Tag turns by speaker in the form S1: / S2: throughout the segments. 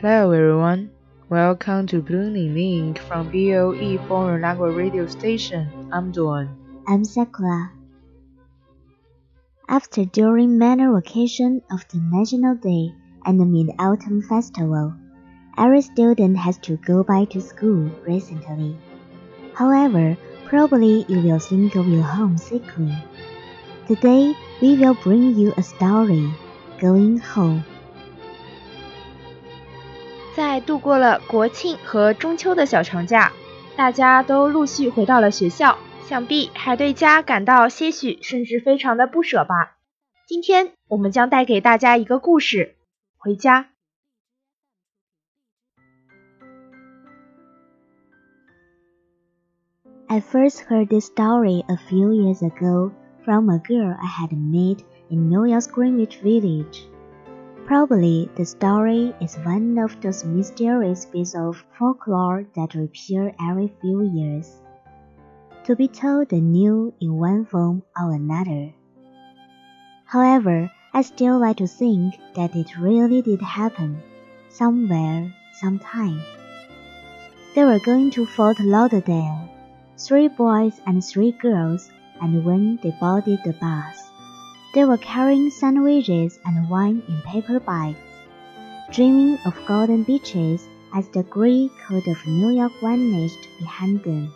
S1: Hello everyone, welcome to Bloom in Ink from VOE Foreign Language Radio Station. I'm Dawn.
S2: I'm Sakura. After during manner occasion of the National Day and the Mid-Autumn Festival, every student has to go back to school recently. However, probably you will think of your home sickly. Today, we will bring you a story, Going Home.
S3: 在度过了国庆和中秋的小长假，大家都陆续回到了学校，想必还对家感到些许甚至非常的不舍吧。今天我们将带给大家一个故事，回家。
S2: I first heard this story a few years ago from a girl I had met in New York's Greenwich Village. Probably the story is one of those mysterious bits of folklore that appear every few years, to be told anew in one form or another. However, I still like to think that it really did happen, somewhere, sometime. They were going to Fort Lauderdale, three boys and three girls, and when they boarded the bus, they were carrying sandwiches and wine in paper bags, dreaming of golden beaches as the gray coat of New York vanished behind them.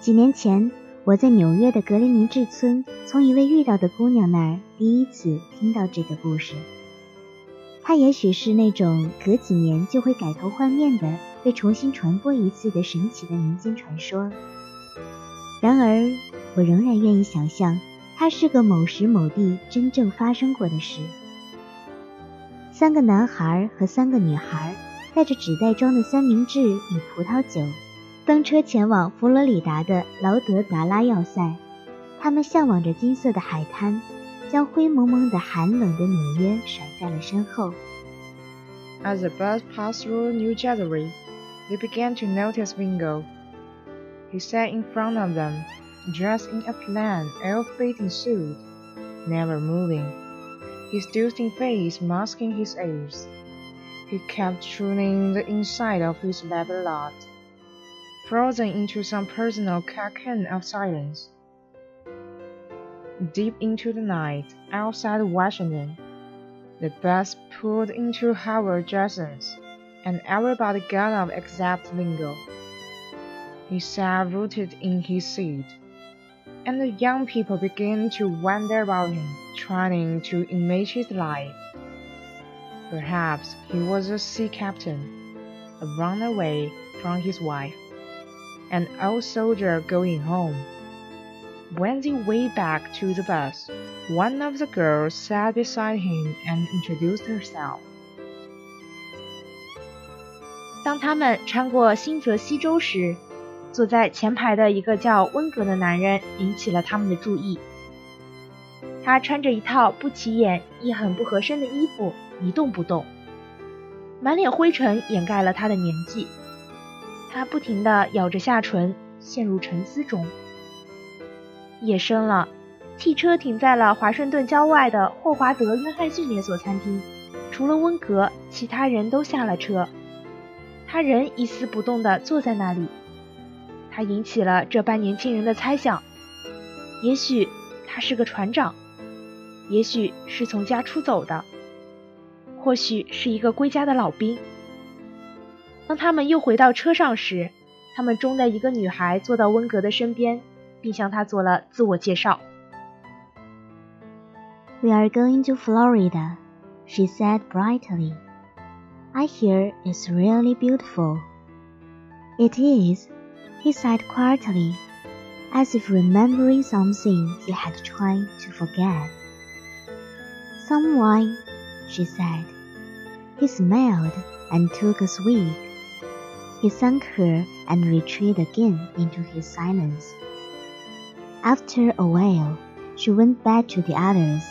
S2: 几年前，我在纽约的格林尼治村从一位遇到的姑娘那儿第一次听到这个故事。它也许是那种隔几年就会改头换面的被重新传播一次的神奇的民间传说。然而，我仍然愿意想象，它是个某时某地真正发生过的事。三个男孩和三个女孩带着纸袋装的三明治与葡萄酒，登车前往佛罗里达的劳德达拉要塞。他们向往着金色的海滩，将灰蒙蒙的寒冷的纽约甩在了身后。
S1: As the bus passed through New Jersey, they began to notice Bingo. He sat in front of them, dressed in a plain, ill-fitting suit, never moving, his toasting face masking his ears. He kept tuning the inside of his leather lot, frozen into some personal cocoon of silence. Deep into the night, outside Washington, the bus pulled into Howard Johnson's, and everybody got up except Vingo. He sat rooted in his seat, and the young people began to wonder about him, trying to image his life. Perhaps he was a sea captain, a runaway from his wife, an old soldier going home. When they went back to the bus, one of the girls sat beside him and introduced herself.
S3: 当他们穿过新泽西州时， 坐在前排的一个叫温格的男人引起了他们的注意。他穿着一套不起眼亦很不合身的衣服，一动不动，满脸灰尘掩盖了他的年纪。他不停地咬着下唇，陷入沉思中。夜深了，汽车停在了华盛顿郊外的霍华德·约翰逊连锁餐厅。除了温格，其他人都下了车。他仍一丝不动地坐在那里。他引起了这班年轻人的猜想：也许他是个船长，也许是从家出走的，或许是一个归家的老兵。当他们又回到车上时，他们中的一个女孩坐到温格的身边，并向他做了自我介绍。
S2: We are going to Florida, she said brightly. I hear it's really beautiful. It is, he said quietly, as if remembering something he had tried to forget. Some wine, she said. He smiled and took a swig. He thanked her and retreated again into his silence. After a while, she went back to the others,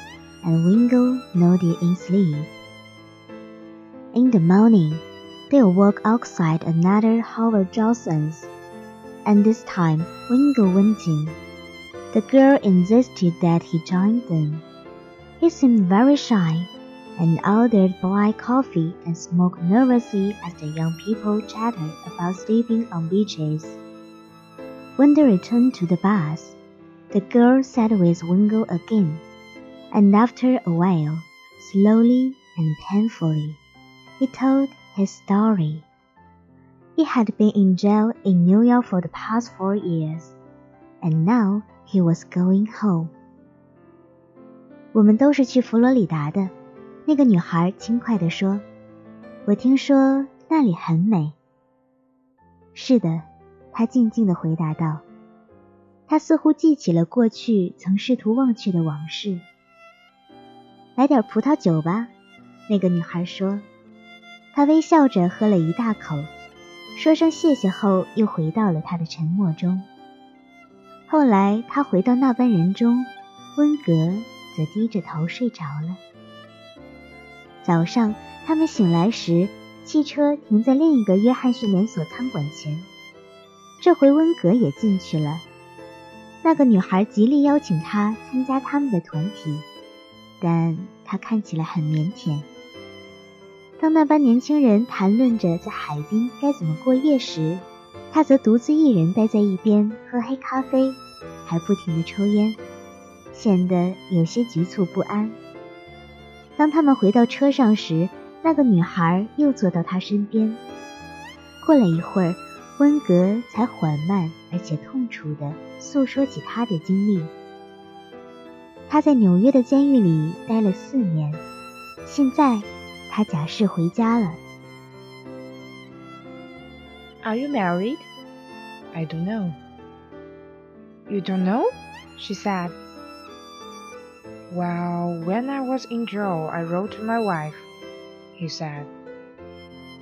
S2: and Wingo nodded in sleep. In the morning, they awoke outside another Howard Johnson's and this time Wingo went in. The girl insisted that he join them. He seemed very shy, and ordered black coffee and smoked nervously as the young people chattered about sleeping on beaches. When they returned to the bus, the girl sat with Wingo again, and after a while, slowly and painfully, he told his story. He had been in jail in New York for the past four years, and now he was going home. 我们都是去佛罗里达的，那个女孩轻快地说。我听说那里很美。是的，他静静地回答道。他似乎记起了过去曾试图忘却的往事。来点葡萄酒吧，那个女孩说。她微笑着喝了一大口。说声谢谢后，又回到了他的沉默中。后来，他回到那班人中，温格则低着头睡着了。早上，他们醒来时，汽车停在另一个约翰逊连锁餐馆前。这回温格也进去了。那个女孩极力邀请他参加他们的团体，但他看起来很腼腆。当那班年轻人谈论着在海滨该怎么过夜时，他则独自一人待在一边喝黑咖啡，还不停地抽烟，显得有些局促不安。当他们回到车上时，那个女孩又坐到他身边。过了一会儿，温格才缓慢而且痛楚地诉说起他的经历。他在纽约的监狱里待了四年，现在。他假释回家了。
S1: Are you married? I don't know. You don't know? She said. Well, when I was in jail, I wrote to my wife, he said.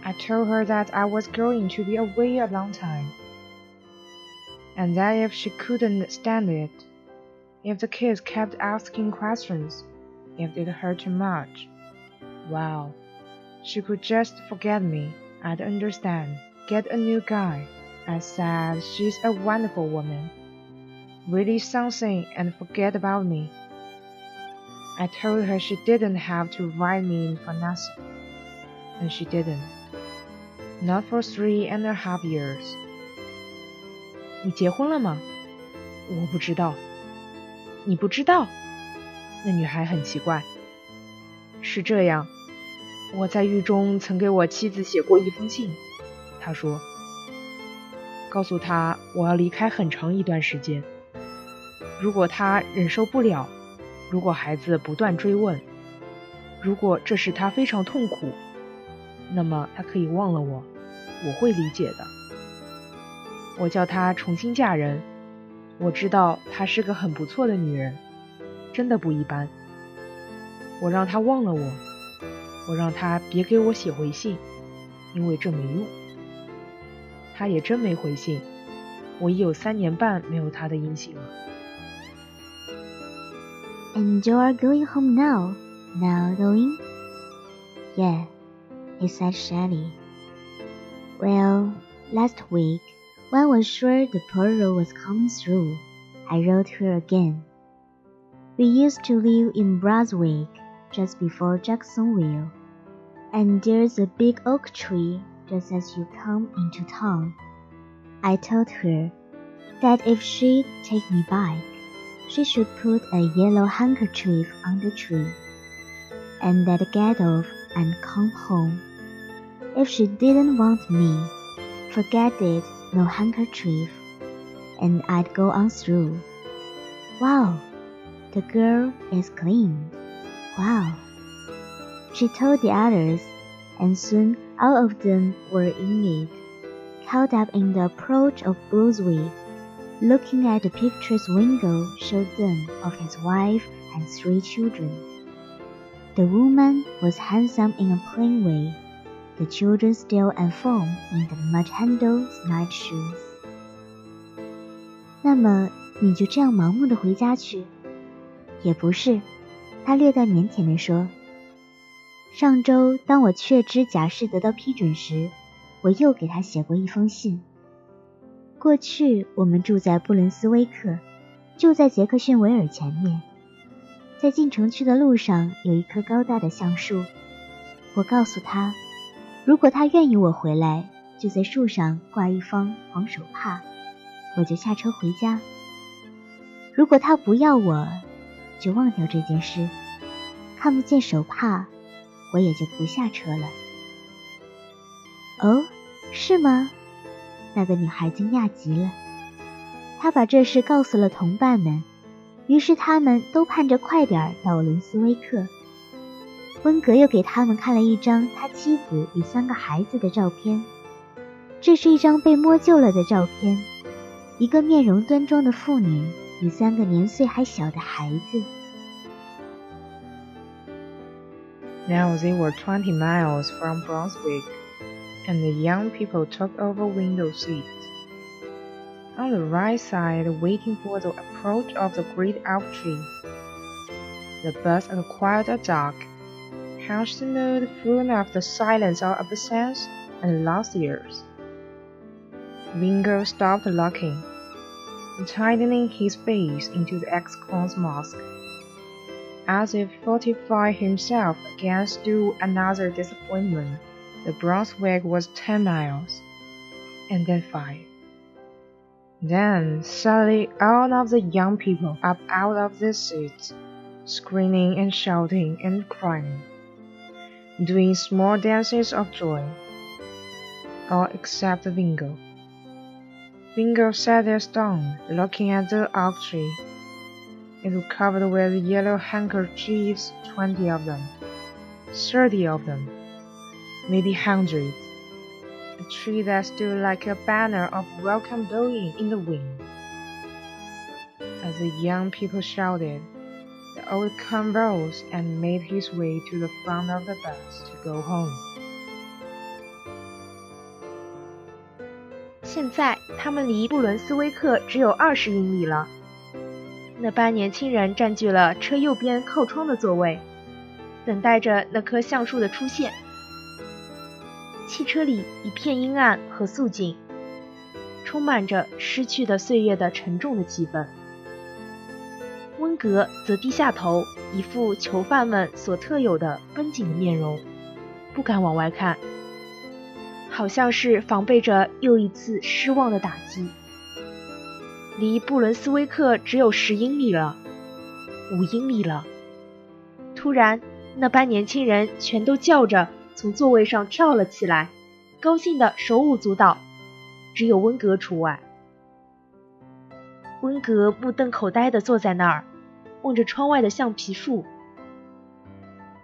S1: I told her that I was going to be away a long time, and that if she couldn't stand it, if the kids kept asking questions, if it hurt too much, well, she could just forget me. I'd understand. Get a new guy. I said she's a wonderful woman. Really something and forget about me. I told her she didn't have to write me in for nothing. And she didn't. Not for three and a half years.
S3: 你结婚了吗？我不知道。你不知道？那女孩很奇怪。是这样。 我在狱中曾给我妻子写过一封信，他说：“告诉他我要离开很长一段时间。”
S1: 如果他忍受不了，如果孩子不断追问，如果这使他非常痛苦，那么他可以忘了我，我会理解的。我叫她重新嫁人，我知道她是个很不错的女人，真的不一般。我让她忘了我，我让他别给我写回信，因为这没用。他也真没回信，我已有三年半没有他的音信了。
S2: And you are going home now, now going? Yeah, he said shyly. Well, last week, when I was sure the parole was coming through, I wrote her again. We used to live in Brunswick, just before Jacksonville and there's a big oak tree just as you come into town. I told her that if she'd take me back, she should put a yellow handkerchief on the tree, and then get off and come home. If she didn't want me, forget it, no handkerchief, and I'd go on through. Wow, the girl is clean. Wow. She told the others, and soon all of them were in it, caught up in the approach of Brunswick. Looking at the picture's window showed them of his wife and three children. The woman was handsome in a plain way, the children still and firm in the mud-handled night shoes. 那么你就这样盲目的回家去？也不是，他略带腼腆地说。 上周当我确知假释得到批准时，我又给他写过一封信。过去我们住在布伦斯威克，就在杰克逊维尔前面。在进城去的路上有一棵高大的橡树。我告诉他，如果他愿意我回来，就在树上挂一方黄手帕，我就下车回家。如果他不要我，就忘掉这件事。看不见手帕，我也就不下车了。哦，是吗？那个女孩惊讶极了，她把这事告诉了同伴们，于是他们都盼着快点到伦斯威克。温格又给他们看了一张他妻子与三个孩子的照片，这是一张被摸旧了的照片，一个面容端庄的妇女与三个年岁还小的孩子。
S1: Now they were twenty miles from Brunswick. and the young people took over window seats. On the right side, waiting for the approach of the great oak tree, the bus acquired a dog, hunched node full of the silence of absence and lost years. Wingo stopped looking, tightening his face into the ex-con's mask, as if fortify himself against do another disappointment. The Brunswick was ten miles, and then five. Then suddenly all of the young people up out of their seats, screaming and shouting and crying, doing small dances of joy, all except Vingo. Vingo sat there stunned, looking at the oak tree. It was covered with yellow handkerchiefs, twenty of them, thirty of them, maybe hundreds. A tree that stood like a banner of welcome blowing in the wind. As the young people shouted, the old con rose and made his way to the front of the bus to go home.
S3: 现在，他们离布伦斯威克只有二十英里了。那班年轻人占据了车右边靠窗的座位，等待着那棵橡树的出现。汽车里一片阴暗和肃静，充满着失去的岁月的沉重的气氛。温格则低下头，一副囚犯们所特有的绷紧的面容，不敢往外看，好像是防备着又一次失望的打击。离布伦斯威克只有十英里了，五英里了。突然，那班年轻人全都叫着。从座位上跳了起来，高兴的手舞足蹈，只有温格除外。温格目瞪口呆地坐在那儿，望着窗外的橡皮树。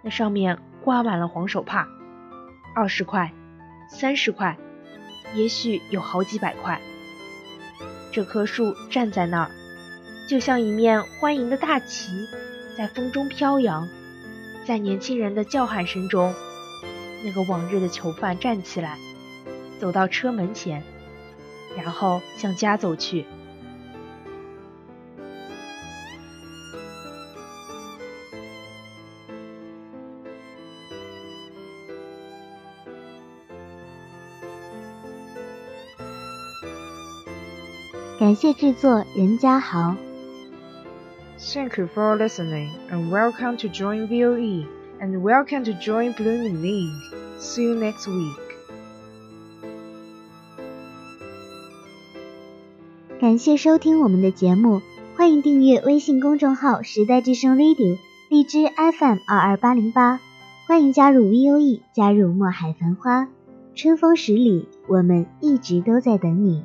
S3: 那上面挂满了黄手帕，二十块，三十块，也许有好几百块。这棵树站在那儿，就像一面欢迎的大旗，在风中飘扬。在年轻人的叫喊声中，那个往日的囚犯站起来，走到车门前，然后向家走去。
S2: 感谢制作任家豪。
S1: Thank you for listening and welcome to join VOE and welcome to join Blooming League. See you next week.
S2: 感谢收听我们的节目，欢迎订阅微信公众号“时代之声 Radio”，荔枝 FM 二二八零八，欢迎加入 VOE，加入墨海繁花，春风十里，我们一直都在等你。